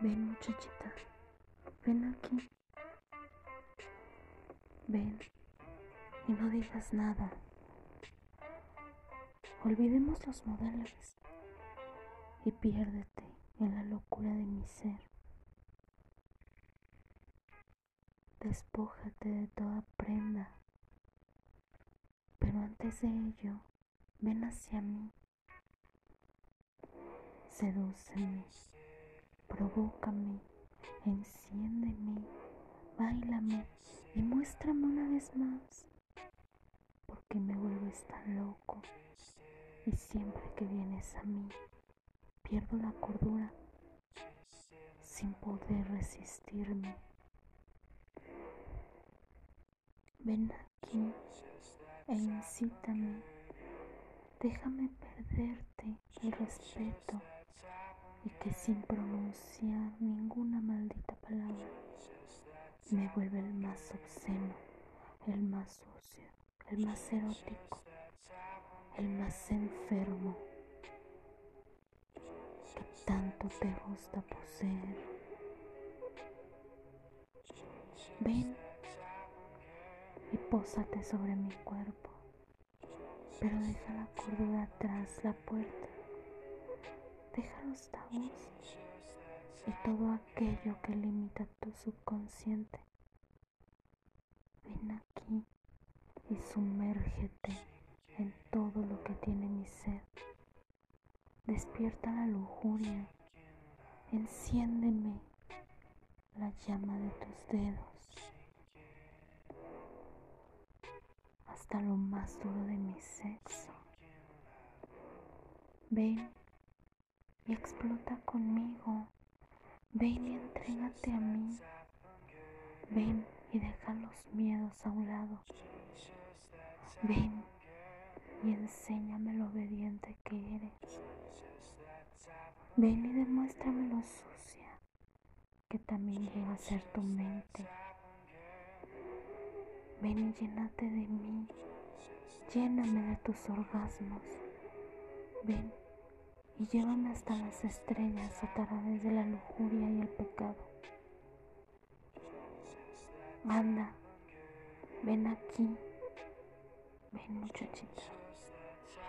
Ven muchachita, ven aquí. Ven y no digas nada. Olvidemos los modales y piérdete en la locura de mi ser. Despójate de toda prenda, pero antes de ello, ven hacia mí. Sedúceme, provócame, enciéndeme, bailame y muéstrame una vez más, porque me vuelves tan loco y siempre que vienes a mí pierdo la cordura sin poder resistirme. Ven aquí e incítame, déjame perderte el respeto y que sin pronunciar ninguna maldita palabra me vuelve el más obsceno, el más sucio, el más erótico, el más enfermo que tanto te gusta poseer. Ven y pósate sobre mi cuerpo, pero deja la cordura tras la puerta. Deja los tabús y todo aquello que limita tu subconsciente. Ven aquí y sumérgete en todo lo que tiene mi ser. Despierta la lujuria, enciéndeme la llama de tus dedos hasta lo más duro de mi sexo. Ven y explota conmigo. Ven y entrégate a mí. Ven y deja los miedos a un lado. Ven y enséñame lo obediente que eres. Ven y demuéstrame lo sucia que también llega a ser tu mente. Ven y llénate de mí. Lléname de tus orgasmos. Ven y llévame hasta las estrellas a través de la lujuria y el pecado. Anda, ven aquí, ven muchachita.